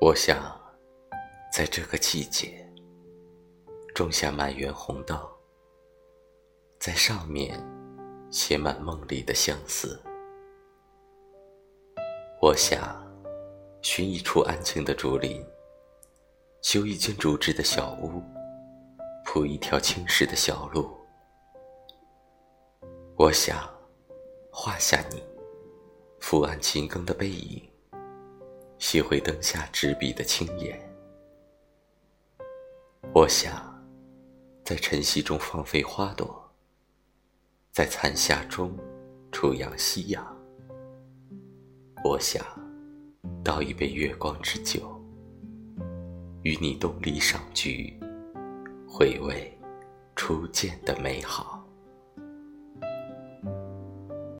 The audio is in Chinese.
我想，在这个季节，种下满园红豆，在上面写满梦里的相思。我想，寻一处安静的竹林，修一间竹制的小屋，铺一条青石的小路。我想，画下你伏案勤耕的背影。吸回灯下执笔的轻眼，我想，在晨曦中放飞花朵，在残霞中初阳夕阳。我想，倒一杯月光之酒，与你东篱赏菊，回味初见的美好。